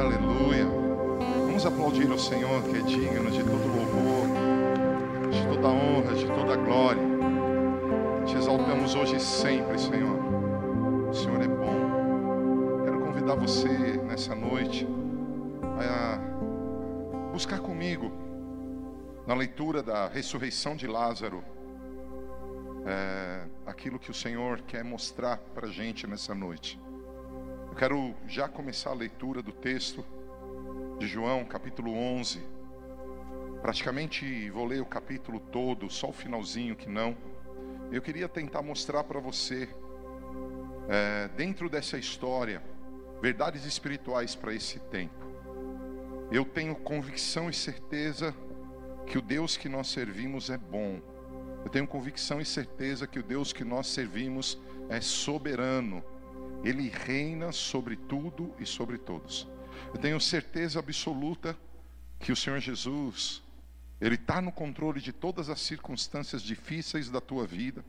Aleluia. Vamos aplaudir o Senhor que é digno de todo louvor, de toda honra, de toda glória. Te exaltamos hoje e sempre, Senhor. O Senhor é bom. Quero convidar você nessa noite a buscar comigo na leitura da ressurreição de Lázaro. É, aquilo que o Senhor quer mostrar para a gente nessa noite. Eu quero já começar a leitura do texto de João, capítulo 11. Praticamente vou ler o capítulo todo, só o finalzinho que não. Eu queria tentar mostrar para você, é, dentro dessa história, verdades espirituais para esse tempo. Eu tenho convicção e certeza que o Deus que nós servimos é bom. Eu tenho convicção e certeza que o Deus que nós servimos é soberano ele reina sobre tudo e sobre todos. Eu tenho certeza absoluta que o Senhor Jesus, Ele está no controle de todas as circunstâncias difíceis da tua vida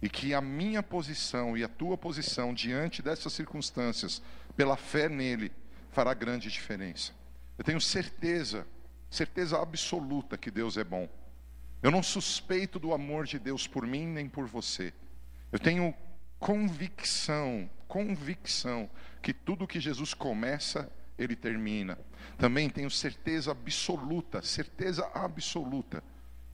e que a minha posição e a tua posição diante dessas circunstâncias, pela fé nele, fará grande diferença. Eu tenho certeza, certeza absoluta que Deus é bom. Eu não suspeito do amor de Deus por mim nem por você. Eu tenho convicção, convicção que tudo que Jesus começa, ele termina. Também tenho certeza absoluta, certeza absoluta,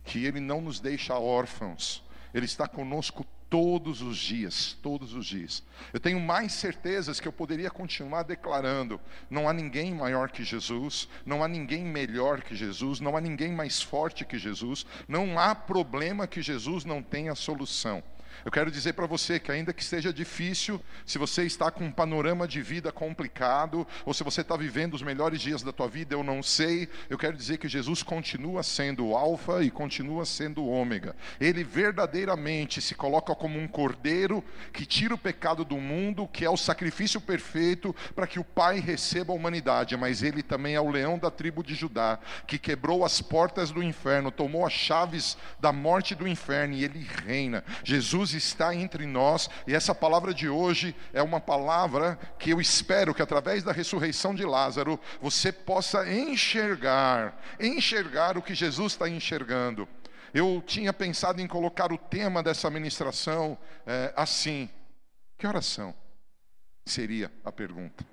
que ele não nos deixa órfãos. Ele está conosco todos os dias, todos os dias. Eu tenho mais certezas que eu poderia continuar declarando: não há ninguém maior que Jesus, não há ninguém melhor que Jesus, não há ninguém mais forte que Jesus, não há problema que Jesus não tenha solução. Eu quero dizer para você que, ainda que esteja difícil, se você está com um panorama de vida complicado, ou se você está vivendo os melhores dias da tua vida, eu não sei, eu quero dizer que Jesus continua sendo o Alfa e continua sendo o Ômega. Ele verdadeiramente se coloca como um cordeiro que tira o pecado do mundo, que é o sacrifício perfeito para que o Pai receba a humanidade, mas ele também é o leão da tribo de Judá, que quebrou as portas do inferno, tomou as chaves da morte do inferno e ele reina. Jesus está entre nós, e essa palavra de hoje é uma palavra que eu espero que através da ressurreição de Lázaro você possa enxergar, enxergar o que Jesus está enxergando. Eu tinha pensado em colocar o tema dessa ministração é, assim: que oração? Seria a pergunta.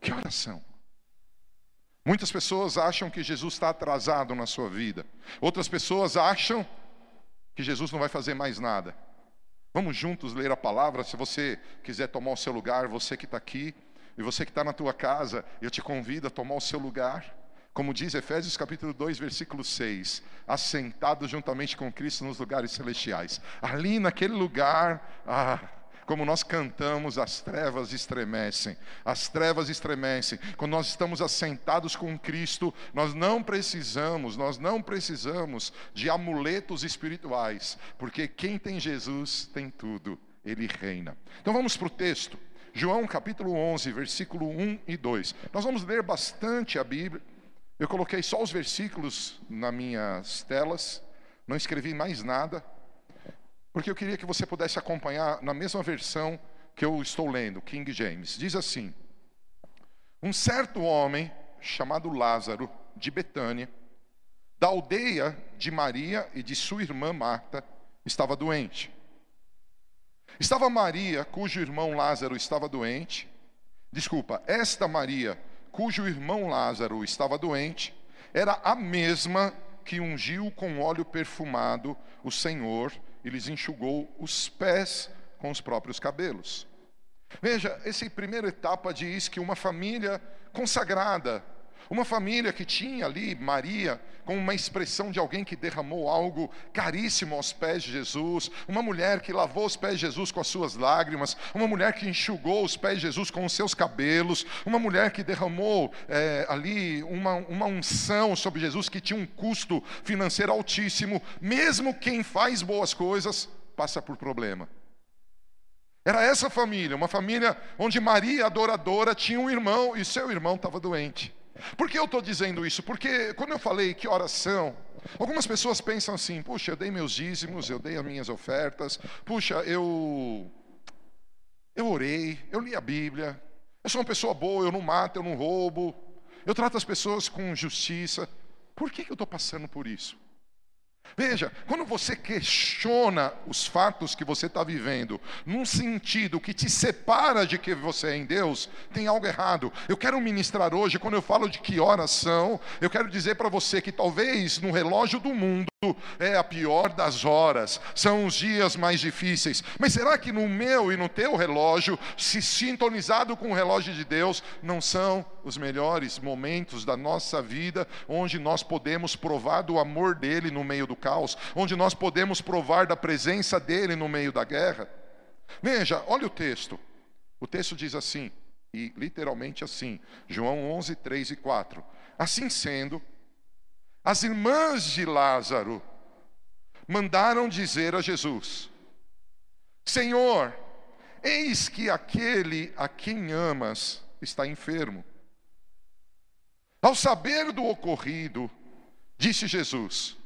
Que oração? Muitas pessoas acham que Jesus está atrasado na sua vida. Outras pessoas acham que Jesus não vai fazer mais nada. Vamos juntos ler a palavra. Se você quiser tomar o seu lugar, você que está aqui, e você que está na tua casa, eu te convido a tomar o seu lugar. Como diz Efésios capítulo 2, versículo 6, assentado juntamente com Cristo nos lugares celestiais. Ali naquele lugar, ah, como nós cantamos, as trevas estremecem, as trevas estremecem. Quando nós estamos assentados com Cristo, nós não precisamos, nós não precisamos de amuletos espirituais, porque quem tem Jesus tem tudo, ele reina. Então vamos para o texto. João capítulo 11, versículo 1 e 2. Nós vamos ler bastante a Bíblia. Eu coloquei só os versículos nas minhas telas, não escrevi mais nada, porque eu queria que você pudesse acompanhar na mesma versão que eu estou lendo, King James. Diz assim: Um certo homem chamado Lázaro, de Betânia, da aldeia de Maria e de sua irmã Marta, estava doente. Estava Maria, cujo irmão Lázaro estava doente. Desculpa, esta Maria, cujo irmão Lázaro estava doente, era a mesma que ungiu com óleo perfumado o Senhor e lhes enxugou os pés com os próprios cabelos. Veja, essa primeira etapa diz que uma família consagrada, uma família que tinha ali Maria como uma expressão de alguém que derramou algo caríssimo aos pés de Jesus, uma mulher que lavou os pés de Jesus com as suas lágrimas, uma mulher que enxugou os pés de Jesus com os seus cabelos, uma mulher que derramou é, ali uma, uma unção sobre Jesus que tinha um custo financeiro altíssimo. Mesmo quem faz boas coisas passa por problema. Era essa família, uma família onde Maria, adoradora, tinha um irmão e seu irmão estava doente. Por que eu estou dizendo isso? Porque quando eu falei que oração, algumas pessoas pensam assim: puxa, eu dei meus dízimos, eu dei as minhas ofertas, puxa, eu, eu orei, eu li a Bíblia, Eu sou uma pessoa boa, eu não mato, eu não roubo, eu trato as pessoas com justiça. Por que, que eu estou passando por isso? Veja, quando você questiona os fatos que você está vivendo, num sentido que te separa de que você é em Deus, tem algo errado. Eu quero ministrar hoje, quando eu falo de que horas são, eu quero dizer para você que talvez no relógio do mundo é a pior das horas, são os dias mais difíceis. Mas será que no meu e no teu relógio, se sintonizado com o relógio de Deus, não são os melhores momentos da nossa vida, onde nós podemos provar do amor dele no meio do caos, onde nós podemos provar da presença dele no meio da guerra? Veja, olha o texto. O texto diz assim, e literalmente assim, João 11, 3 e 4. Assim sendo, as irmãs de Lázaro mandaram dizer a Jesus: Senhor, eis que aquele a quem amas está enfermo. Ao saber do ocorrido, disse Jesus: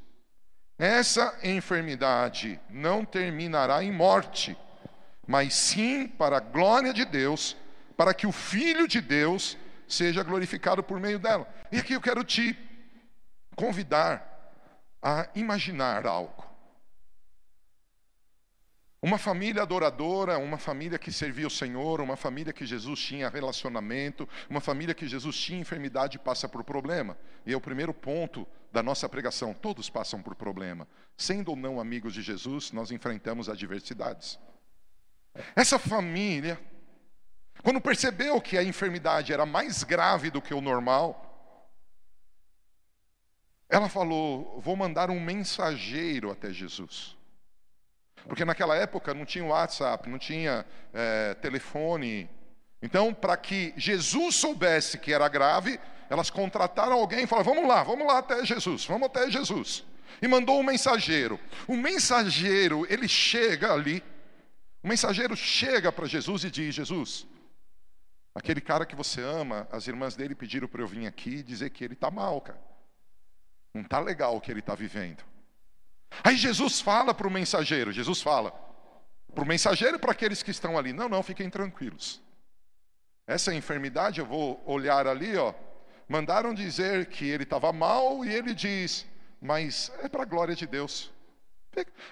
Essa enfermidade não terminará em morte, mas sim para a glória de Deus, para que o Filho de Deus seja glorificado por meio dela. E aqui eu quero te convidar a imaginar algo. Uma família adoradora, uma família que servia o Senhor, uma família que Jesus tinha relacionamento, uma família que Jesus tinha enfermidade passa por problema. E é o primeiro ponto da nossa pregação. Todos passam por problema. Sendo ou não amigos de Jesus, nós enfrentamos adversidades. Essa família, quando percebeu que a enfermidade era mais grave do que o normal, ela falou: Vou mandar um mensageiro até Jesus. Porque naquela época não tinha WhatsApp, não tinha é, telefone. Então, para que Jesus soubesse que era grave, elas contrataram alguém e falaram: Vamos lá, vamos lá até Jesus, vamos até Jesus. E mandou um mensageiro. O mensageiro, ele chega ali. O mensageiro chega para Jesus e diz: Jesus, aquele cara que você ama, as irmãs dele pediram para eu vir aqui dizer que ele está mal, cara. Não está legal o que ele está vivendo. Aí Jesus fala para o mensageiro, Jesus fala para o mensageiro e para aqueles que estão ali, não, não, fiquem tranquilos. Essa enfermidade, eu vou olhar ali, ó, mandaram dizer que ele estava mal e ele diz, mas é para a glória de Deus.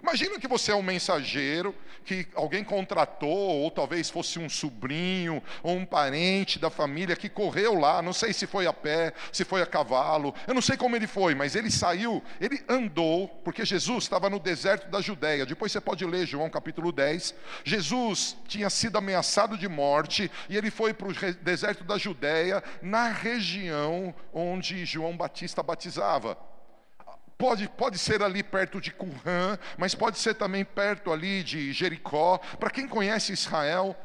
Imagina que você é um mensageiro que alguém contratou, ou talvez fosse um sobrinho ou um parente da família que correu lá, não sei se foi a pé, se foi a cavalo, eu não sei como ele foi, mas ele saiu, ele andou, porque Jesus estava no deserto da Judéia. Depois você pode ler João capítulo 10. Jesus tinha sido ameaçado de morte e ele foi para o deserto da Judéia, na região onde João Batista batizava. Pode, pode ser ali perto de Currã, mas pode ser também perto ali de Jericó. Para quem conhece Israel,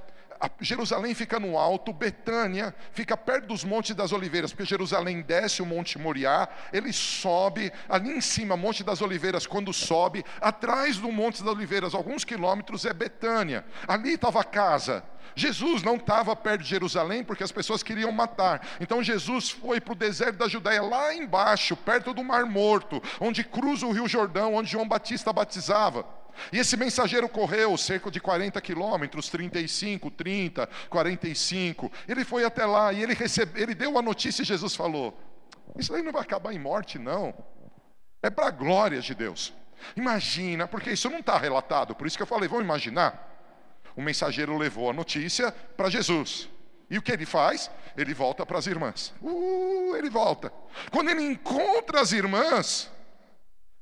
Jerusalém fica no alto, Betânia fica perto dos Montes das Oliveiras, porque Jerusalém desce o Monte Moriá, ele sobe ali em cima, Monte das Oliveiras, quando sobe, atrás do Monte das Oliveiras, alguns quilômetros, é Betânia. Ali estava a casa Jesus não estava perto de Jerusalém porque as pessoas queriam matar. Então Jesus foi para o deserto da Judéia, lá embaixo, perto do Mar Morto, onde cruza o Rio Jordão, onde João Batista batizava. E esse mensageiro correu cerca de 40 quilômetros, 35, 30, 45. Ele foi até lá e ele, recebe, ele deu a notícia e Jesus falou: Isso aí não vai acabar em morte, não. É para a glória de Deus. Imagina, porque isso não está relatado, por isso que eu falei, vamos imaginar o mensageiro levou a notícia para Jesus. E o que ele faz? Ele volta para as irmãs. Uh, ele volta. Quando ele encontra as irmãs,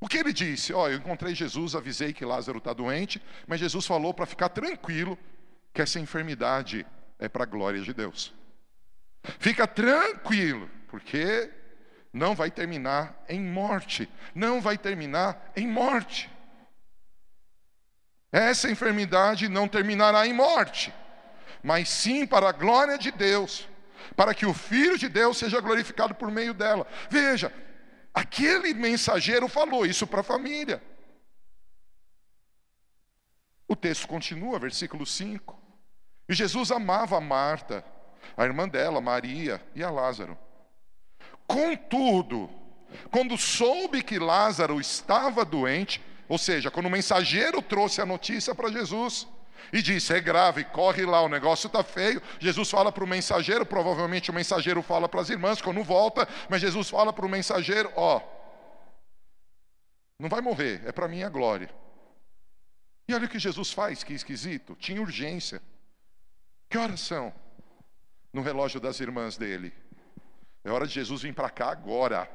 o que ele disse? Ó, oh, eu encontrei Jesus, avisei que Lázaro está doente, mas Jesus falou para ficar tranquilo que essa enfermidade é para a glória de Deus. Fica tranquilo, porque não vai terminar em morte. Não vai terminar em morte. Essa enfermidade não terminará em morte, mas sim para a glória de Deus, para que o Filho de Deus seja glorificado por meio dela. Veja, aquele mensageiro falou isso para a família. O texto continua, versículo 5. E Jesus amava a Marta, a irmã dela, Maria, e a Lázaro. Contudo, quando soube que Lázaro estava doente, ou seja, quando o mensageiro trouxe a notícia para Jesus, e disse: É grave, corre lá, o negócio está feio. Jesus fala para o mensageiro, provavelmente o mensageiro fala para as irmãs quando volta, mas Jesus fala para o mensageiro: Ó, não vai morrer, é para minha glória. E olha o que Jesus faz, que esquisito. Tinha urgência. Que horas são? No relógio das irmãs dele. É hora de Jesus vir para cá agora.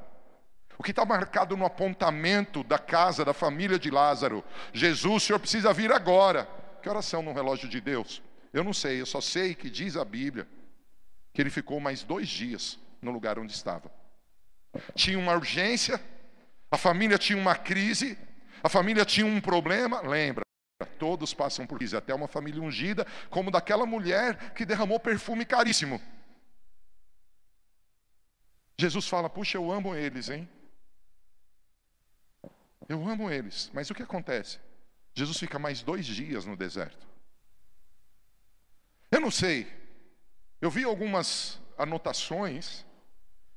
O que está marcado no apontamento da casa, da família de Lázaro. Jesus, o Senhor precisa vir agora. Que horas são no relógio de Deus? Eu não sei, eu só sei que diz a Bíblia que ele ficou mais dois dias no lugar onde estava. Tinha uma urgência, a família tinha uma crise, a família tinha um problema, lembra? Todos passam por crise, até uma família ungida, como daquela mulher que derramou perfume caríssimo. Jesus fala: Puxa, eu amo eles, hein? Eu amo eles. Mas o que acontece? Jesus fica mais dois dias no deserto. Eu não sei. Eu vi algumas anotações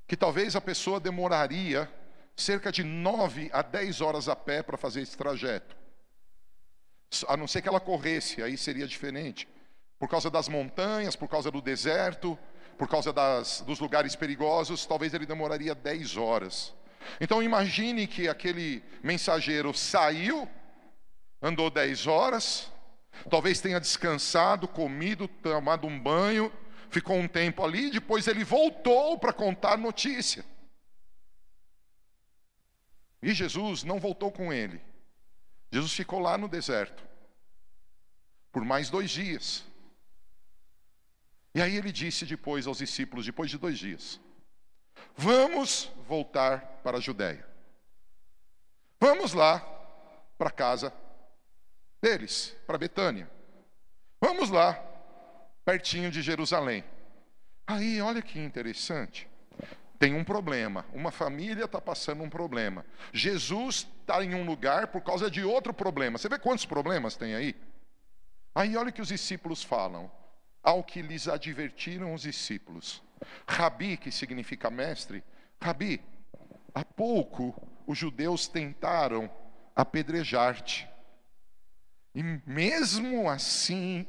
que talvez a pessoa demoraria cerca de nove a dez horas a pé para fazer esse trajeto. A não ser que ela corresse, aí seria diferente. Por causa das montanhas, por causa do deserto, por causa das, dos lugares perigosos, talvez ele demoraria dez horas. Então imagine que aquele mensageiro saiu, andou dez horas, talvez tenha descansado, comido, tomado um banho, ficou um tempo ali, depois ele voltou para contar notícia. E Jesus não voltou com ele. Jesus ficou lá no deserto por mais dois dias. E aí ele disse depois aos discípulos, depois de dois dias: Vamos voltar para a Judéia. Vamos lá para casa deles, para Betânia. Vamos lá, pertinho de Jerusalém. Aí, olha que interessante. Tem um problema. Uma família está passando um problema. Jesus está em um lugar por causa de outro problema. Você vê quantos problemas tem aí? Aí olha o que os discípulos falam. Ao que lhes advertiram os discípulos. Rabi, que significa mestre, Rabi, há pouco os judeus tentaram apedrejar-te. E mesmo assim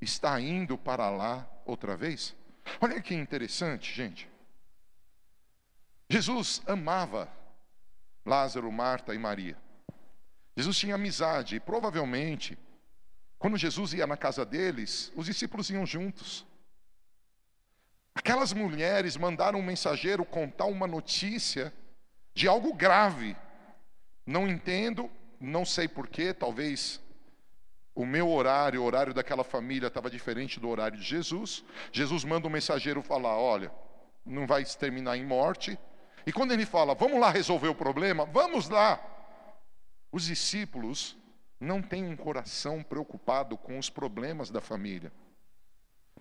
está indo para lá outra vez? Olha que interessante, gente. Jesus amava Lázaro, Marta e Maria. Jesus tinha amizade, e provavelmente, quando Jesus ia na casa deles, os discípulos iam juntos. Aquelas mulheres mandaram um mensageiro contar uma notícia de algo grave. Não entendo, não sei porquê, talvez o meu horário, o horário daquela família estava diferente do horário de Jesus. Jesus manda um mensageiro falar: olha, não vai terminar em morte, e quando ele fala, vamos lá resolver o problema, vamos lá. Os discípulos não têm um coração preocupado com os problemas da família,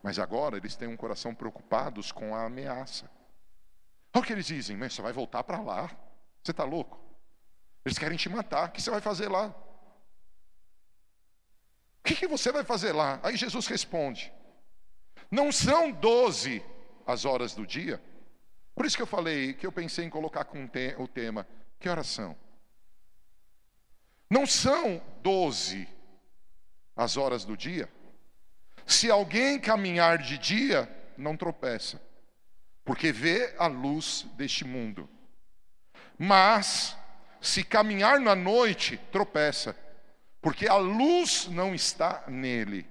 mas agora eles têm um coração preocupados com a ameaça. Olha o que eles dizem, você vai voltar para lá? Você está louco? Eles querem te matar, o que você vai fazer lá? O que, que você vai fazer lá? Aí Jesus responde: Não são doze as horas do dia? Por isso que eu falei que eu pensei em colocar com o tema: que oração? Não são doze as horas do dia? Se alguém caminhar de dia, não tropeça, porque vê a luz deste mundo. Mas, se caminhar na noite, tropeça, porque a luz não está nele.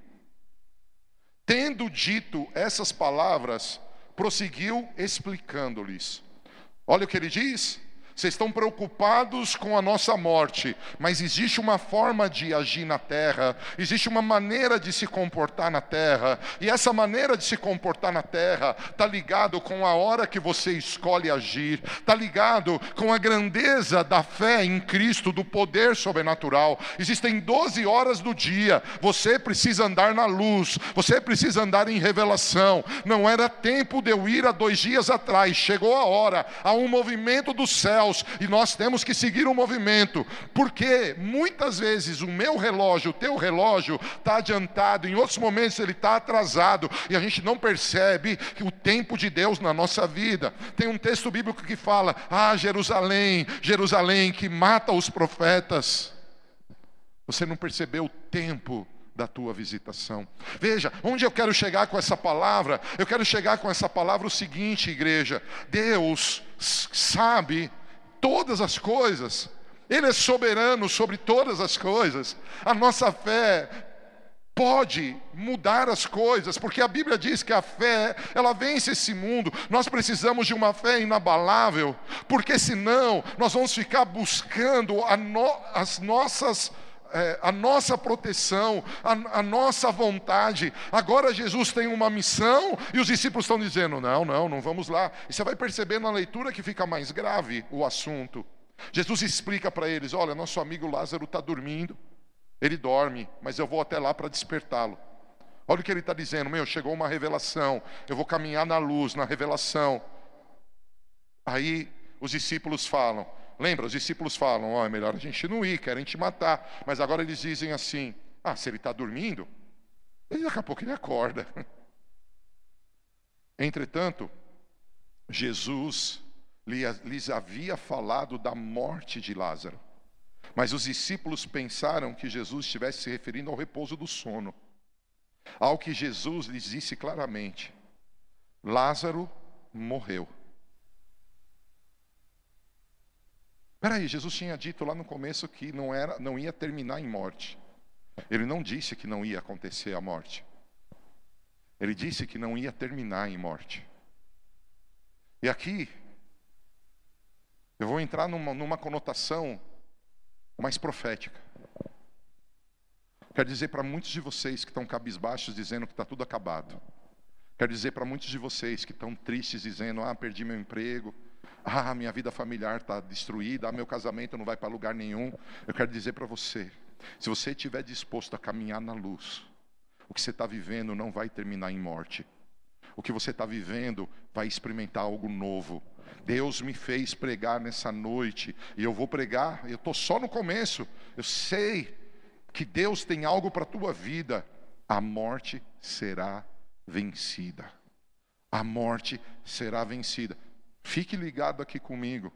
Tendo dito essas palavras, prosseguiu explicando-lhes. Olha o que ele diz: vocês estão preocupados com a nossa morte, mas existe uma forma de agir na terra, existe uma maneira de se comportar na terra, e essa maneira de se comportar na terra está ligado com a hora que você escolhe agir, está ligado com a grandeza da fé em Cristo, do poder sobrenatural. Existem 12 horas do dia, você precisa andar na luz, você precisa andar em revelação. Não era tempo de eu ir há dois dias atrás, chegou a hora, há um movimento do céu céus e nós temos que seguir o movimento, porque muitas vezes o meu relógio, o teu relógio está adiantado, em outros momentos ele está atrasado e a gente não percebe o tempo de Deus na nossa vida. Tem um texto bíblico que fala: Ah, Jerusalém, Jerusalém que mata os profetas. Você não percebeu o tempo da tua visitação. Veja, onde eu quero chegar com essa palavra? Eu quero chegar com essa palavra o seguinte, igreja: Deus sabe todas as coisas, Ele é soberano sobre todas as coisas. A nossa fé pode mudar as coisas, porque a Bíblia diz que a fé, ela vence esse mundo. Nós precisamos de uma fé inabalável, porque senão nós vamos ficar buscando no, as nossas é, a nossa proteção, a, a, nossa vontade. Agora Jesus tem uma missão e os discípulos estão dizendo: não, não, não vamos lá. E você vai perceber na leitura que fica mais grave o assunto. Jesus explica para eles: olha, nosso amigo Lázaro está dormindo. Ele dorme, mas eu vou até lá para despertá-lo. Olha o que ele está dizendo: Meu, chegou uma revelação. Eu vou caminhar na luz, na revelação. Aí os discípulos falam: Lembra, os discípulos falam: Ó, oh, é melhor a gente não ir, querem te matar. Mas agora eles dizem assim: Ah, se ele está dormindo, daqui a pouco ele acorda. Entretanto, Jesus lhes havia falado da morte de Lázaro. Mas os discípulos pensaram que Jesus estivesse se referindo ao repouso do sono. Ao que Jesus lhes disse claramente: Lázaro morreu. Peraí, Jesus tinha dito lá no começo que não, era, não ia terminar em morte. Ele não disse que não ia acontecer a morte. Ele disse que não ia terminar em morte. E aqui, eu vou entrar numa, numa conotação mais profética. Quero dizer para muitos de vocês que estão cabisbaixos dizendo que está tudo acabado. Quero dizer para muitos de vocês que estão tristes dizendo: Ah, perdi meu emprego. Ah, minha vida familiar está destruída. Ah, meu casamento não vai para lugar nenhum. Eu quero dizer para você: se você estiver disposto a caminhar na luz, o que você está vivendo não vai terminar em morte. O que você está vivendo vai experimentar algo novo. Deus me fez pregar nessa noite e eu vou pregar. Eu estou só no começo. Eu sei que Deus tem algo para a tua vida. A morte será vencida. A morte será vencida. Fique ligado aqui comigo.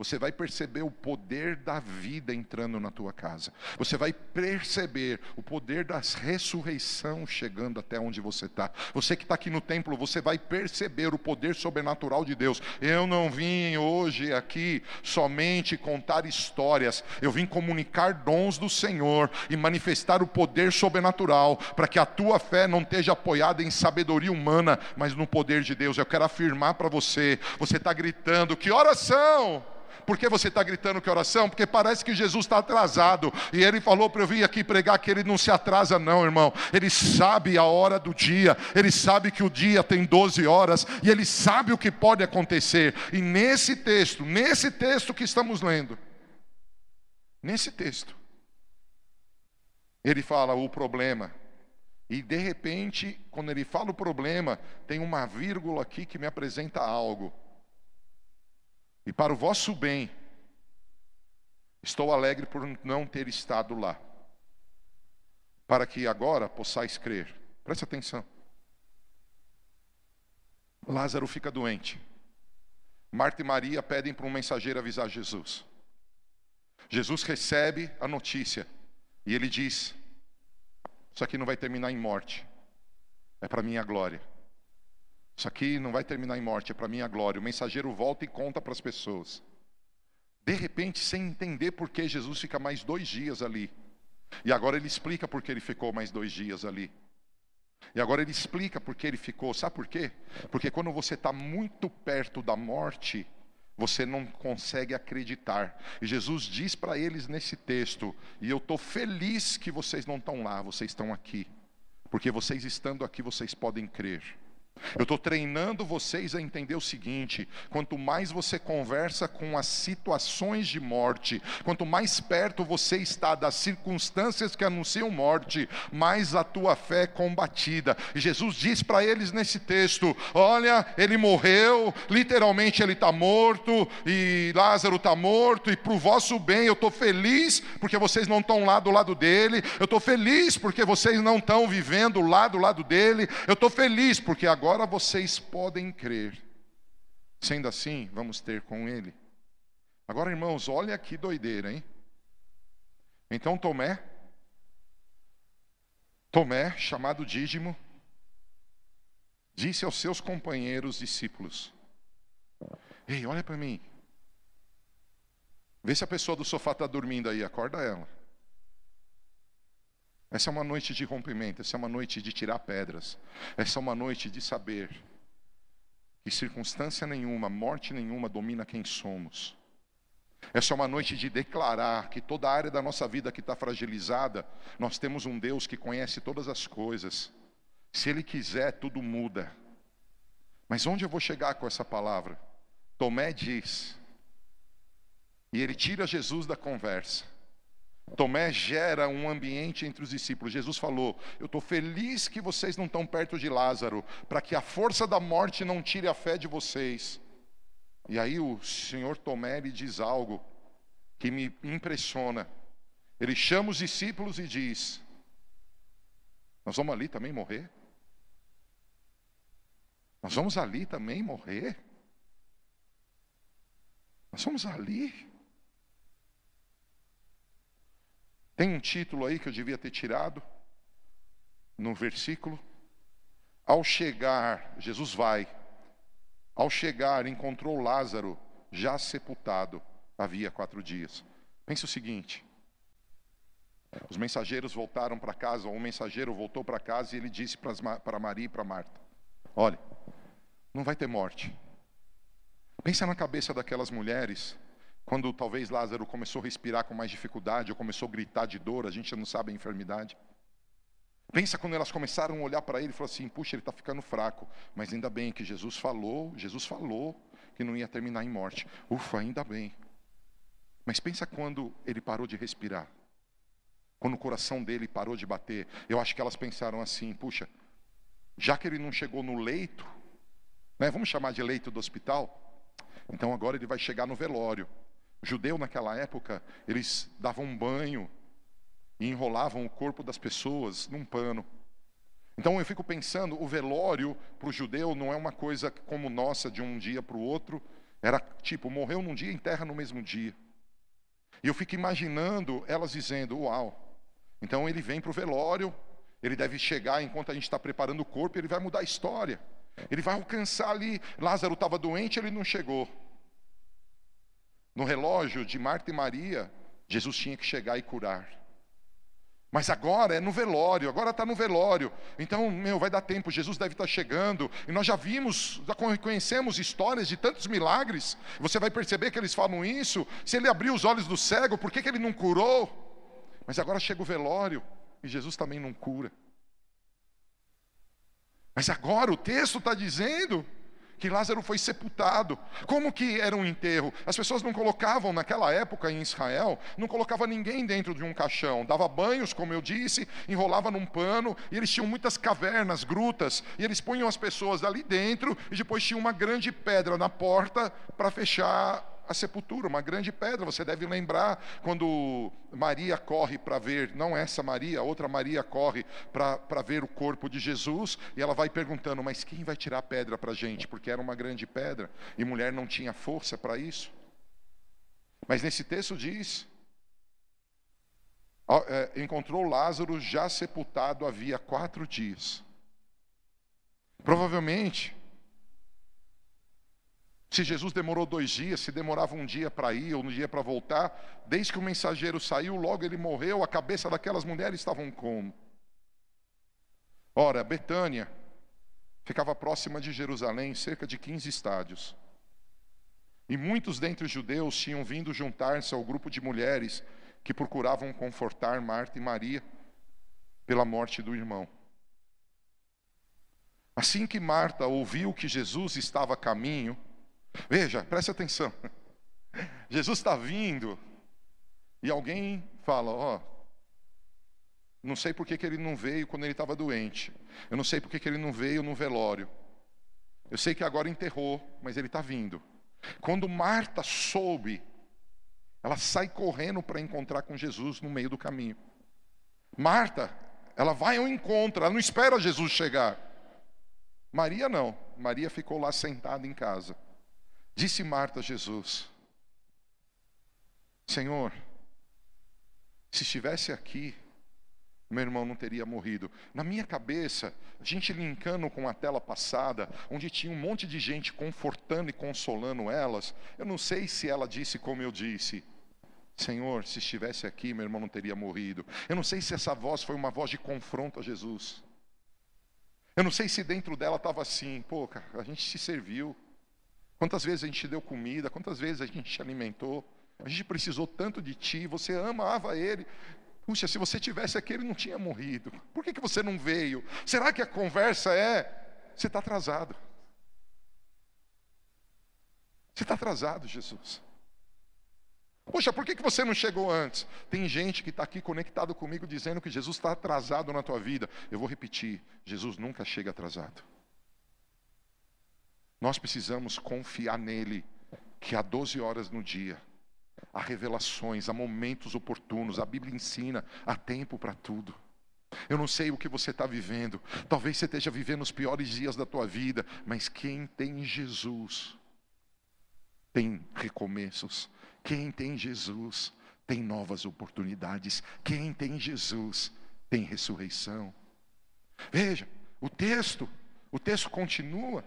Você vai perceber o poder da vida entrando na tua casa. Você vai perceber o poder da ressurreição chegando até onde você está. Você que está aqui no templo, você vai perceber o poder sobrenatural de Deus. Eu não vim hoje aqui somente contar histórias. Eu vim comunicar dons do Senhor e manifestar o poder sobrenatural para que a tua fé não esteja apoiada em sabedoria humana, mas no poder de Deus. Eu quero afirmar para você. Você está gritando: que oração! Por que você está gritando que oração? Porque parece que Jesus está atrasado. E ele falou para eu vir aqui pregar que ele não se atrasa, não, irmão. Ele sabe a hora do dia, ele sabe que o dia tem 12 horas, e ele sabe o que pode acontecer. E nesse texto, nesse texto que estamos lendo, nesse texto, ele fala o problema. E de repente, quando ele fala o problema, tem uma vírgula aqui que me apresenta algo. E para o vosso bem, estou alegre por não ter estado lá, para que agora possais crer. Preste atenção. Lázaro fica doente. Marta e Maria pedem para um mensageiro avisar Jesus. Jesus recebe a notícia e ele diz: Isso aqui não vai terminar em morte, é para minha glória. Isso aqui não vai terminar em morte, é para minha glória. O mensageiro volta e conta para as pessoas. De repente, sem entender por que Jesus fica mais dois dias ali. E agora ele explica por que ele ficou mais dois dias ali. E agora ele explica por que ele ficou. Sabe por quê? Porque quando você está muito perto da morte, você não consegue acreditar. E Jesus diz para eles nesse texto: E eu estou feliz que vocês não estão lá, vocês estão aqui. Porque vocês estando aqui, vocês podem crer. Eu estou treinando vocês a entender o seguinte: quanto mais você conversa com as situações de morte, quanto mais perto você está das circunstâncias que anunciam morte, mais a tua fé é combatida. E Jesus diz para eles nesse texto: Olha, ele morreu, literalmente ele está morto, e Lázaro está morto, e para o vosso bem eu estou feliz porque vocês não estão lá do lado dele, eu estou feliz porque vocês não estão vivendo lá do lado dele, eu estou feliz porque agora agora vocês podem crer. Sendo assim, vamos ter com ele. Agora, irmãos, olha que doideira, hein? Então Tomé Tomé, chamado Dídimo, disse aos seus companheiros discípulos: Ei, olha para mim. Vê se a pessoa do sofá está dormindo aí, acorda ela. Essa é uma noite de rompimento, essa é uma noite de tirar pedras, essa é uma noite de saber que circunstância nenhuma, morte nenhuma domina quem somos. Essa é uma noite de declarar que toda a área da nossa vida que está fragilizada, nós temos um Deus que conhece todas as coisas. Se Ele quiser, tudo muda. Mas onde eu vou chegar com essa palavra? Tomé diz, e ele tira Jesus da conversa. Tomé gera um ambiente entre os discípulos. Jesus falou: Eu estou feliz que vocês não estão perto de Lázaro, para que a força da morte não tire a fé de vocês. E aí o senhor Tomé lhe diz algo que me impressiona. Ele chama os discípulos e diz: Nós vamos ali também morrer? Nós vamos ali também morrer? Nós vamos ali? Tem um título aí que eu devia ter tirado no versículo. Ao chegar, Jesus vai. Ao chegar, encontrou Lázaro já sepultado havia quatro dias. Pense o seguinte: os mensageiros voltaram para casa, ou um mensageiro voltou para casa e ele disse para Maria e para Marta: Olha, não vai ter morte. Pensa na cabeça daquelas mulheres quando talvez Lázaro começou a respirar com mais dificuldade, ou começou a gritar de dor, a gente não sabe a enfermidade. Pensa quando elas começaram a olhar para ele e falaram assim: puxa, ele está ficando fraco. Mas ainda bem que Jesus falou, Jesus falou que não ia terminar em morte. Ufa, ainda bem. Mas pensa quando ele parou de respirar. Quando o coração dele parou de bater. Eu acho que elas pensaram assim: puxa, já que ele não chegou no leito, né, vamos chamar de leito do hospital, então agora ele vai chegar no velório. Judeu naquela época, eles davam um banho e enrolavam o corpo das pessoas num pano. Então eu fico pensando, o velório para o judeu não é uma coisa como nossa de um dia para o outro. Era tipo, morreu num dia, enterra no mesmo dia. E eu fico imaginando elas dizendo, uau. Então ele vem para o velório, ele deve chegar enquanto a gente está preparando o corpo, ele vai mudar a história. Ele vai alcançar ali. Lázaro estava doente, ele não chegou. No relógio de Marta e Maria, Jesus tinha que chegar e curar. Mas agora é no velório, agora está no velório. Então, meu, vai dar tempo, Jesus deve estar tá chegando. E nós já vimos, já conhecemos histórias de tantos milagres. Você vai perceber que eles falam isso. Se ele abriu os olhos do cego, por que, que ele não curou? Mas agora chega o velório e Jesus também não cura. Mas agora o texto está dizendo que Lázaro foi sepultado. Como que era um enterro? As pessoas não colocavam, naquela época em Israel, não colocava ninguém dentro de um caixão. Dava banhos, como eu disse, enrolava num pano, e eles tinham muitas cavernas, grutas, e eles punham as pessoas ali dentro, e depois tinha uma grande pedra na porta para fechar a sepultura, uma grande pedra. Você deve lembrar quando Maria corre para ver, não essa Maria, outra Maria corre para ver o corpo de Jesus, e ela vai perguntando: Mas quem vai tirar a pedra para a gente? Porque era uma grande pedra, e mulher não tinha força para isso. Mas nesse texto diz: é, encontrou Lázaro já sepultado havia quatro dias. Provavelmente, se Jesus demorou dois dias, se demorava um dia para ir ou um dia para voltar, desde que o mensageiro saiu, logo ele morreu, a cabeça daquelas mulheres estavam como? Ora, Betânia ficava próxima de Jerusalém, cerca de 15 estádios. E muitos dentre os judeus tinham vindo juntar-se ao grupo de mulheres que procuravam confortar Marta e Maria pela morte do irmão. Assim que Marta ouviu que Jesus estava a caminho, Veja, preste atenção. Jesus está vindo e alguém fala: Ó, oh, não sei por que, que ele não veio quando ele estava doente. Eu não sei por que, que ele não veio no velório. Eu sei que agora enterrou, mas ele está vindo. Quando Marta soube, ela sai correndo para encontrar com Jesus no meio do caminho. Marta, ela vai ao encontro, ela não espera Jesus chegar. Maria não. Maria ficou lá sentada em casa. Disse Marta a Jesus: Senhor, se estivesse aqui, meu irmão não teria morrido. Na minha cabeça, a gente linkando com a tela passada, onde tinha um monte de gente confortando e consolando elas, eu não sei se ela disse como eu disse. Senhor, se estivesse aqui, meu irmão não teria morrido. Eu não sei se essa voz foi uma voz de confronto a Jesus. Eu não sei se dentro dela estava assim, pô, cara, a gente se serviu. Quantas vezes a gente deu comida, quantas vezes a gente te alimentou. A gente precisou tanto de ti, você amava ele. Puxa, se você tivesse aqui, ele não tinha morrido. Por que, que você não veio? Será que a conversa é: você está atrasado? Você está atrasado, Jesus. Poxa, por que, que você não chegou antes? Tem gente que está aqui conectado comigo dizendo que Jesus está atrasado na tua vida. Eu vou repetir: Jesus nunca chega atrasado. Nós precisamos confiar nele, que há 12 horas no dia há revelações, há momentos oportunos, a Bíblia ensina, há tempo para tudo. Eu não sei o que você está vivendo, talvez você esteja vivendo os piores dias da tua vida, mas quem tem Jesus tem recomeços, quem tem Jesus tem novas oportunidades, quem tem Jesus tem ressurreição. Veja, o texto, o texto continua.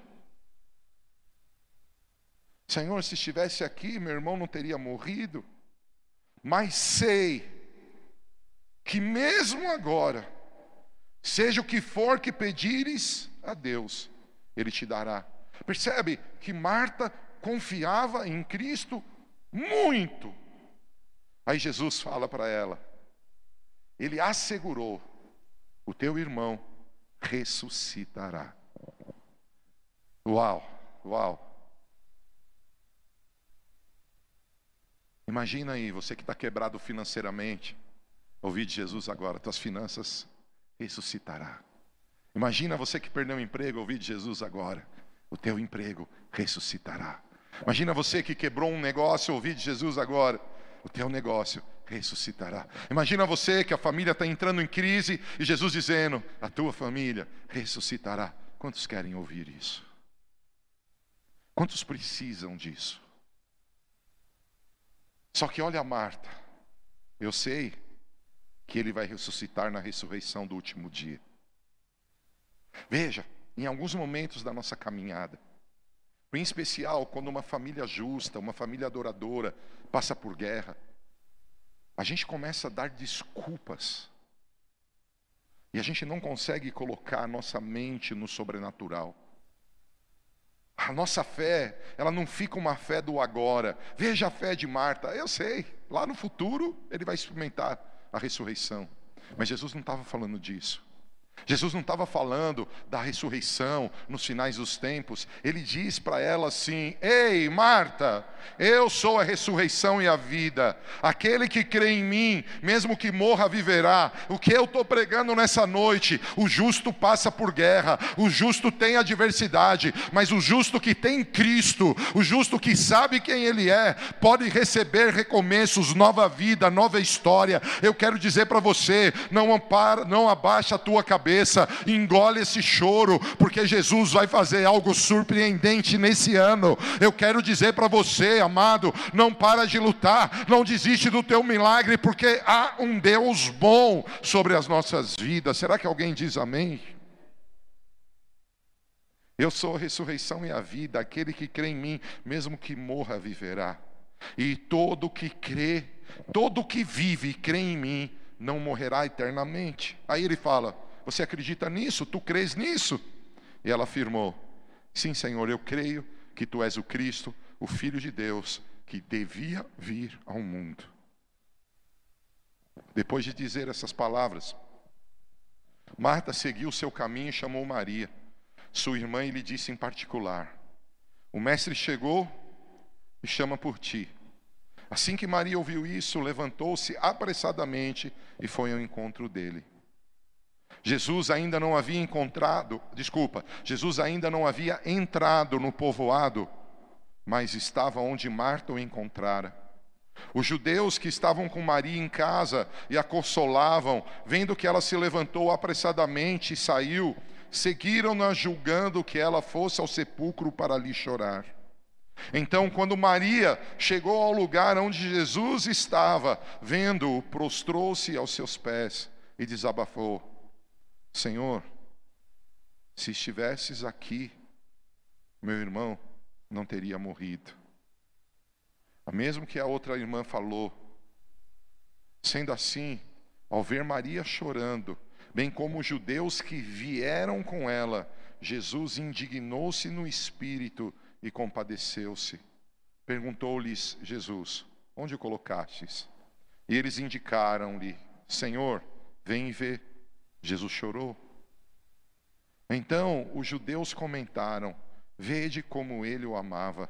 Senhor, se estivesse aqui, meu irmão não teria morrido. Mas sei que mesmo agora, seja o que for que pedires a Deus, Ele te dará. Percebe que Marta confiava em Cristo muito. Aí Jesus fala para ela, Ele assegurou: o teu irmão ressuscitará. Uau, uau. Imagina aí, você que está quebrado financeiramente, ouvir de Jesus agora, tuas finanças ressuscitará. Imagina você que perdeu o emprego, ouvir de Jesus agora, o teu emprego ressuscitará. Imagina você que quebrou um negócio, ouvir de Jesus agora, o teu negócio ressuscitará. Imagina você que a família está entrando em crise e Jesus dizendo, a tua família ressuscitará. Quantos querem ouvir isso? Quantos precisam disso? Só que olha Marta, eu sei que ele vai ressuscitar na ressurreição do último dia. Veja, em alguns momentos da nossa caminhada, em especial quando uma família justa, uma família adoradora passa por guerra, a gente começa a dar desculpas. E a gente não consegue colocar a nossa mente no sobrenatural. A nossa fé, ela não fica uma fé do agora. Veja a fé de Marta. Eu sei, lá no futuro ele vai experimentar a ressurreição. Mas Jesus não estava falando disso. Jesus não estava falando da ressurreição nos finais dos tempos. Ele diz para ela assim: Ei, Marta, eu sou a ressurreição e a vida. Aquele que crê em mim, mesmo que morra, viverá. O que eu estou pregando nessa noite? O justo passa por guerra, o justo tem adversidade, mas o justo que tem Cristo, o justo que sabe quem Ele é, pode receber recomeços, nova vida, nova história. Eu quero dizer para você: não, ampara, não abaixa a tua cabeça cabeça, engole esse choro, porque Jesus vai fazer algo surpreendente nesse ano. Eu quero dizer para você, amado, não para de lutar, não desiste do teu milagre, porque há um Deus bom sobre as nossas vidas. Será que alguém diz amém? Eu sou a ressurreição e a vida, aquele que crê em mim, mesmo que morra, viverá. E todo que crê, todo que vive e crê em mim, não morrerá eternamente. Aí ele fala: você acredita nisso? Tu crês nisso? E ela afirmou: Sim, Senhor, eu creio que tu és o Cristo, o Filho de Deus, que devia vir ao mundo. Depois de dizer essas palavras, Marta seguiu seu caminho e chamou Maria, sua irmã, e lhe disse em particular: O mestre chegou e chama por ti. Assim que Maria ouviu isso, levantou-se apressadamente e foi ao encontro dele. Jesus ainda não havia encontrado, desculpa, Jesus ainda não havia entrado no povoado, mas estava onde Marta o encontrara. Os judeus que estavam com Maria em casa e a consolavam, vendo que ela se levantou apressadamente e saiu, seguiram-na julgando que ela fosse ao sepulcro para ali chorar. Então, quando Maria chegou ao lugar onde Jesus estava, vendo-o, prostrou-se aos seus pés e desabafou: Senhor, se estivesses aqui, meu irmão não teria morrido. Mesmo que a outra irmã falou, sendo assim, ao ver Maria chorando, bem como os judeus que vieram com ela, Jesus indignou-se no espírito e compadeceu-se. Perguntou-lhes Jesus: Onde o colocastes? E eles indicaram-lhe: Senhor, vem e vê. Jesus chorou. Então os judeus comentaram: Vede como ele o amava.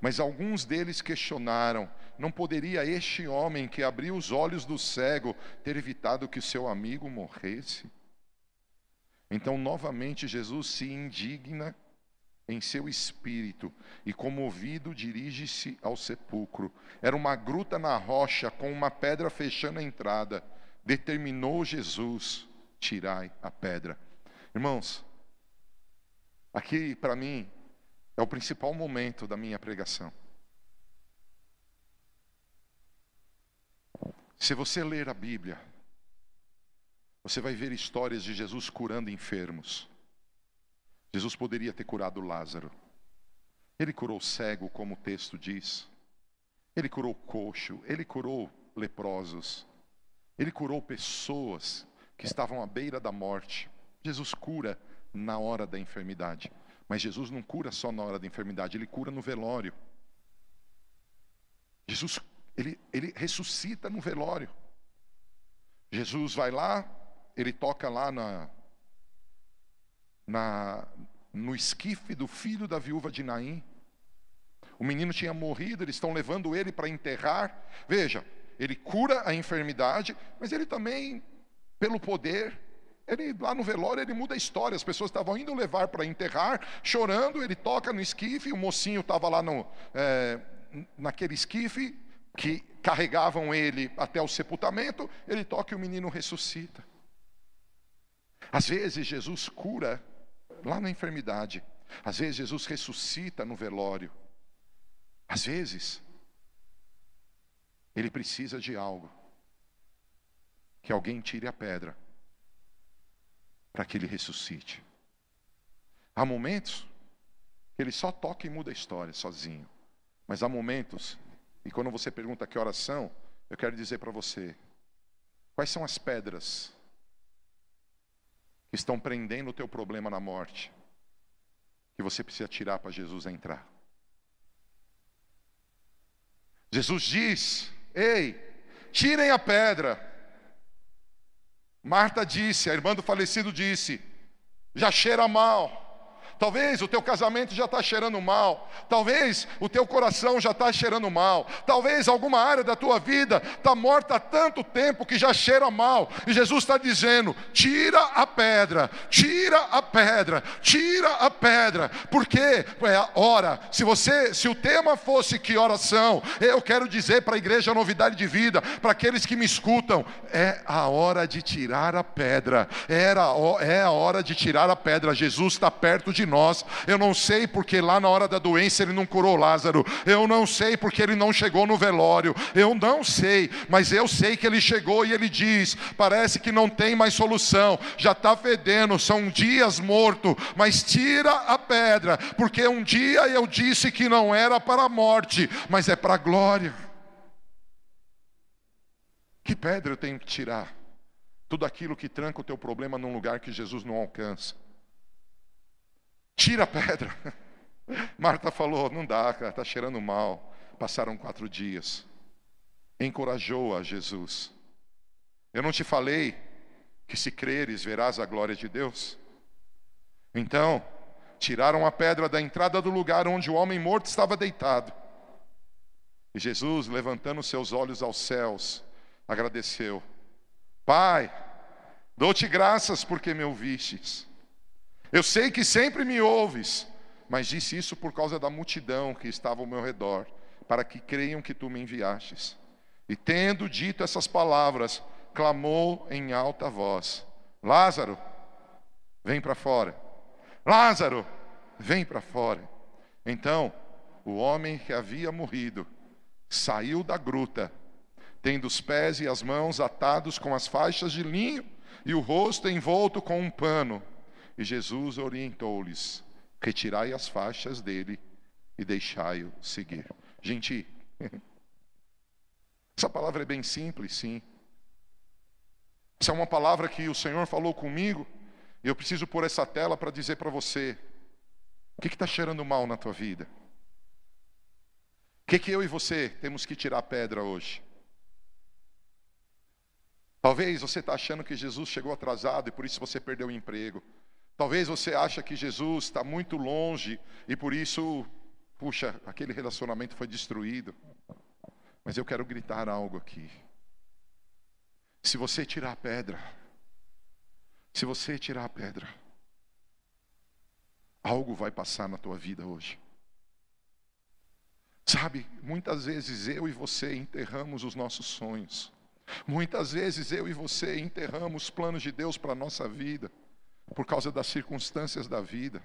Mas alguns deles questionaram: Não poderia este homem que abriu os olhos do cego ter evitado que seu amigo morresse? Então, novamente, Jesus se indigna em seu espírito e, comovido, dirige-se ao sepulcro. Era uma gruta na rocha com uma pedra fechando a entrada. Determinou Jesus: tirai a pedra. Irmãos, aqui para mim é o principal momento da minha pregação. Se você ler a Bíblia, você vai ver histórias de Jesus curando enfermos. Jesus poderia ter curado Lázaro. Ele curou cego, como o texto diz. Ele curou coxo, ele curou leprosos. Ele curou pessoas que estavam à beira da morte. Jesus cura na hora da enfermidade. Mas Jesus não cura só na hora da enfermidade, ele cura no velório. Jesus, ele, ele ressuscita no velório. Jesus vai lá, ele toca lá na, na, no esquife do filho da viúva de Naim. O menino tinha morrido, eles estão levando ele para enterrar. Veja, ele cura a enfermidade, mas ele também, pelo poder, ele lá no velório ele muda a história. As pessoas estavam indo levar para enterrar, chorando. Ele toca no esquife. O mocinho estava lá no, é, naquele esquife que carregavam ele até o sepultamento. Ele toca e o menino ressuscita. Às vezes Jesus cura lá na enfermidade. Às vezes Jesus ressuscita no velório. Às vezes ele precisa de algo. Que alguém tire a pedra para que ele ressuscite. Há momentos que ele só toca e muda a história sozinho. Mas há momentos, e quando você pergunta que oração, eu quero dizer para você: quais são as pedras que estão prendendo o teu problema na morte, que você precisa tirar para Jesus entrar. Jesus diz: Ei, tirem a pedra. Marta disse, a irmã do falecido disse: Já cheira mal. Talvez o teu casamento já está cheirando mal. Talvez o teu coração já está cheirando mal. Talvez alguma área da tua vida está morta há tanto tempo que já cheira mal. E Jesus está dizendo: tira a pedra, tira a pedra, tira a pedra. Porque é a hora. Se você, se o tema fosse que oração, eu quero dizer para a igreja novidade de vida, para aqueles que me escutam, é a hora de tirar a pedra. Era, é a hora de tirar a pedra. Jesus está perto de nós. Eu não sei porque lá na hora da doença ele não curou Lázaro. Eu não sei porque ele não chegou no velório. Eu não sei, mas eu sei que ele chegou e ele diz: parece que não tem mais solução, já está fedendo, são dias morto, mas tira a pedra, porque um dia eu disse que não era para a morte, mas é para a glória. Que pedra eu tenho que tirar? Tudo aquilo que tranca o teu problema num lugar que Jesus não alcança. Tira a pedra. Marta falou: Não dá, cara, está cheirando mal. Passaram quatro dias. Encorajou a Jesus. Eu não te falei que se creres verás a glória de Deus? Então, tiraram a pedra da entrada do lugar onde o homem morto estava deitado. E Jesus, levantando seus olhos aos céus, agradeceu: Pai, dou-te graças porque me ouvistes. Eu sei que sempre me ouves, mas disse isso por causa da multidão que estava ao meu redor, para que creiam que tu me enviastes. E tendo dito essas palavras, clamou em alta voz: Lázaro, vem para fora. Lázaro, vem para fora. Então, o homem que havia morrido saiu da gruta, tendo os pés e as mãos atados com as faixas de linho e o rosto envolto com um pano. E Jesus orientou-lhes: Retirai as faixas dele e deixai-o seguir. Gente, essa palavra é bem simples, sim. Essa é uma palavra que o Senhor falou comigo, e eu preciso pôr essa tela para dizer para você: o que está cheirando mal na tua vida? O que, que eu e você temos que tirar a pedra hoje? Talvez você está achando que Jesus chegou atrasado e por isso você perdeu o emprego. Talvez você acha que Jesus está muito longe e por isso, puxa, aquele relacionamento foi destruído. Mas eu quero gritar algo aqui. Se você tirar a pedra, se você tirar a pedra, algo vai passar na tua vida hoje. Sabe, muitas vezes eu e você enterramos os nossos sonhos. Muitas vezes eu e você enterramos os planos de Deus para a nossa vida por causa das circunstâncias da vida.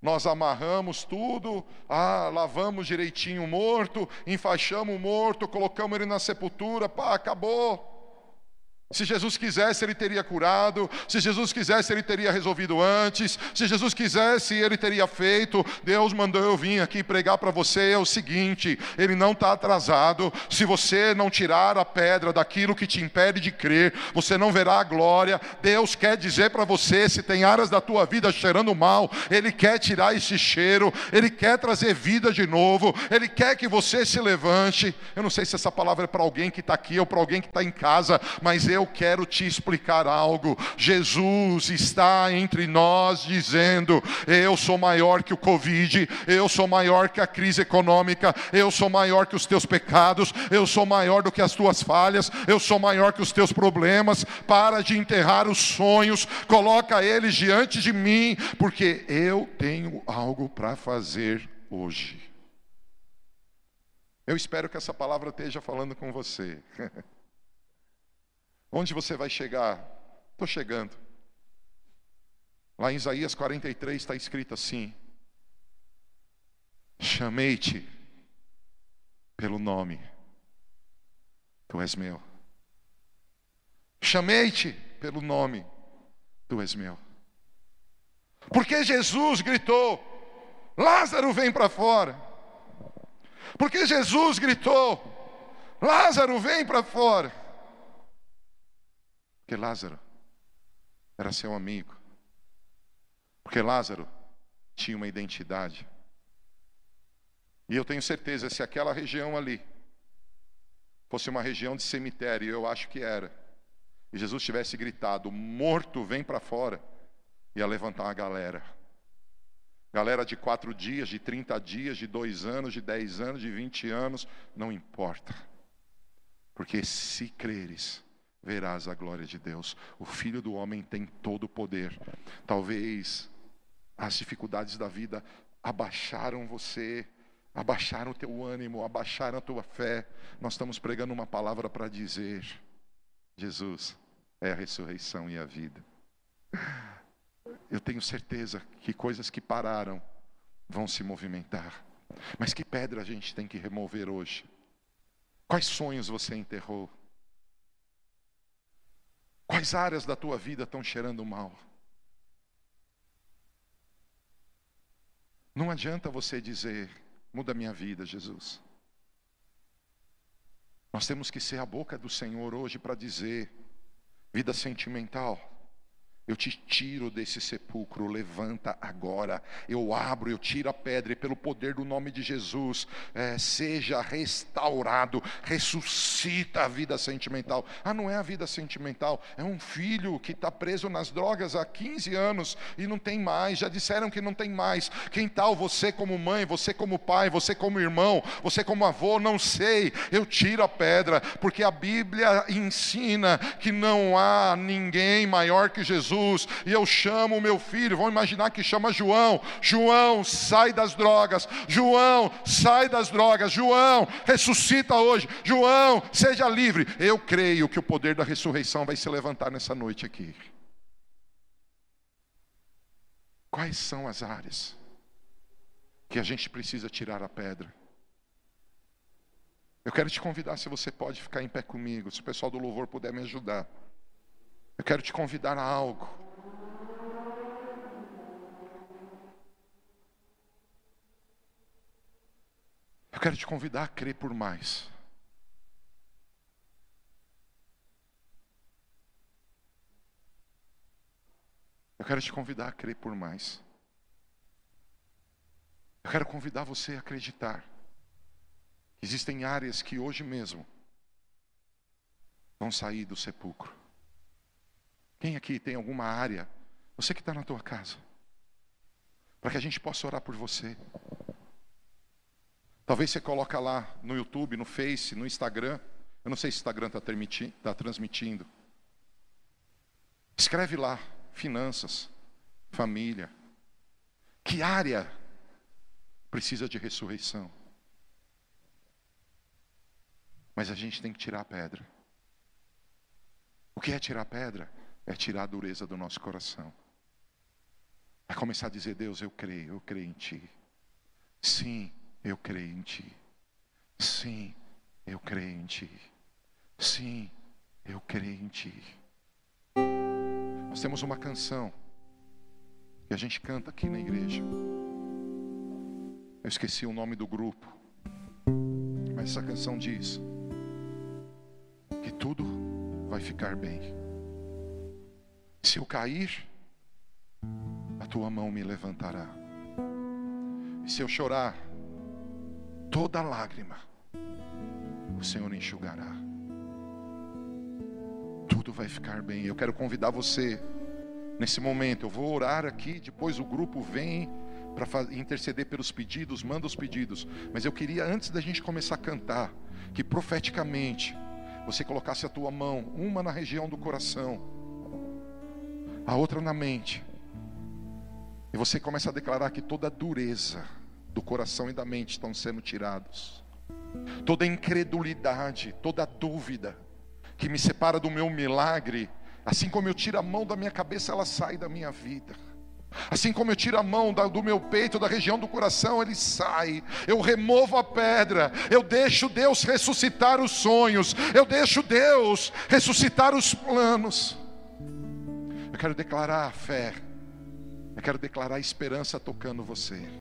Nós amarramos tudo, ah, lavamos direitinho o morto, enfaixamos o morto, colocamos ele na sepultura, pá, acabou. Se Jesus quisesse, ele teria curado. Se Jesus quisesse, ele teria resolvido antes. Se Jesus quisesse, ele teria feito. Deus mandou eu vir aqui pregar para você é o seguinte: ele não está atrasado. Se você não tirar a pedra daquilo que te impede de crer, você não verá a glória. Deus quer dizer para você: se tem áreas da tua vida cheirando mal, Ele quer tirar esse cheiro. Ele quer trazer vida de novo. Ele quer que você se levante. Eu não sei se essa palavra é para alguém que está aqui ou para alguém que está em casa, mas eu eu quero te explicar algo. Jesus está entre nós dizendo: Eu sou maior que o Covid, eu sou maior que a crise econômica, eu sou maior que os teus pecados, eu sou maior do que as tuas falhas, eu sou maior que os teus problemas. Para de enterrar os sonhos, coloca eles diante de mim, porque eu tenho algo para fazer hoje. Eu espero que essa palavra esteja falando com você. Onde você vai chegar? Estou chegando. Lá em Isaías 43 está escrito assim: Chamei-te pelo nome, tu és meu. Chamei-te pelo nome, tu és meu. Porque Jesus gritou: Lázaro, vem para fora. Porque Jesus gritou: Lázaro, vem para fora. Porque Lázaro era seu amigo. Porque Lázaro tinha uma identidade. E eu tenho certeza, se aquela região ali fosse uma região de cemitério, eu acho que era, e Jesus tivesse gritado: Morto, vem para fora, ia levantar uma galera. Galera de quatro dias, de 30 dias, de dois anos, de dez anos, de vinte anos, não importa. Porque se creres, verás a glória de Deus. O Filho do Homem tem todo o poder. Talvez as dificuldades da vida abaixaram você, abaixaram o teu ânimo, abaixaram a tua fé. Nós estamos pregando uma palavra para dizer: Jesus é a ressurreição e a vida. Eu tenho certeza que coisas que pararam vão se movimentar. Mas que pedra a gente tem que remover hoje? Quais sonhos você enterrou? Quais áreas da tua vida estão cheirando mal? Não adianta você dizer, muda minha vida, Jesus. Nós temos que ser a boca do Senhor hoje para dizer, vida sentimental, eu te tiro desse sepulcro, levanta agora. Eu abro, eu tiro a pedra, e pelo poder do nome de Jesus, é, seja restaurado, ressuscita a vida sentimental. Ah, não é a vida sentimental, é um filho que está preso nas drogas há 15 anos e não tem mais. Já disseram que não tem mais. Quem tal você como mãe, você como pai, você como irmão, você como avô, não sei. Eu tiro a pedra, porque a Bíblia ensina que não há ninguém maior que Jesus Jesus, e eu chamo o meu filho, vão imaginar que chama João, João, sai das drogas, João, sai das drogas, João, ressuscita hoje, João, seja livre. Eu creio que o poder da ressurreição vai se levantar nessa noite aqui. Quais são as áreas que a gente precisa tirar a pedra? Eu quero te convidar, se você pode ficar em pé comigo, se o pessoal do louvor puder me ajudar. Eu quero te convidar a algo. Eu quero te convidar a crer por mais. Eu quero te convidar a crer por mais. Eu quero convidar você a acreditar. Existem áreas que hoje mesmo vão sair do sepulcro. Quem aqui tem alguma área? Você que está na tua casa. Para que a gente possa orar por você. Talvez você coloca lá no YouTube, no Face, no Instagram. Eu não sei se o Instagram está tá transmitindo. Escreve lá finanças, família. Que área precisa de ressurreição? Mas a gente tem que tirar a pedra. O que é tirar a pedra? É tirar a dureza do nosso coração. É começar a dizer: Deus, eu creio, eu creio em Ti. Sim, eu creio em Ti. Sim, eu creio em Ti. Sim, eu creio em Ti. Nós temos uma canção que a gente canta aqui na igreja. Eu esqueci o nome do grupo, mas essa canção diz que tudo vai ficar bem. Se eu cair, a tua mão me levantará. E se eu chorar, toda lágrima o Senhor enxugará tudo vai ficar bem. Eu quero convidar você nesse momento. Eu vou orar aqui, depois o grupo vem para interceder pelos pedidos, manda os pedidos. Mas eu queria, antes da gente começar a cantar, que profeticamente você colocasse a tua mão, uma na região do coração, a outra na mente. E você começa a declarar que toda a dureza do coração e da mente estão sendo tirados. Toda incredulidade, toda dúvida, que me separa do meu milagre, assim como eu tiro a mão da minha cabeça, ela sai da minha vida. Assim como eu tiro a mão do meu peito, da região do coração, ele sai. Eu removo a pedra. Eu deixo Deus ressuscitar os sonhos. Eu deixo Deus ressuscitar os planos. Eu quero declarar a fé. Eu quero declarar a esperança tocando você.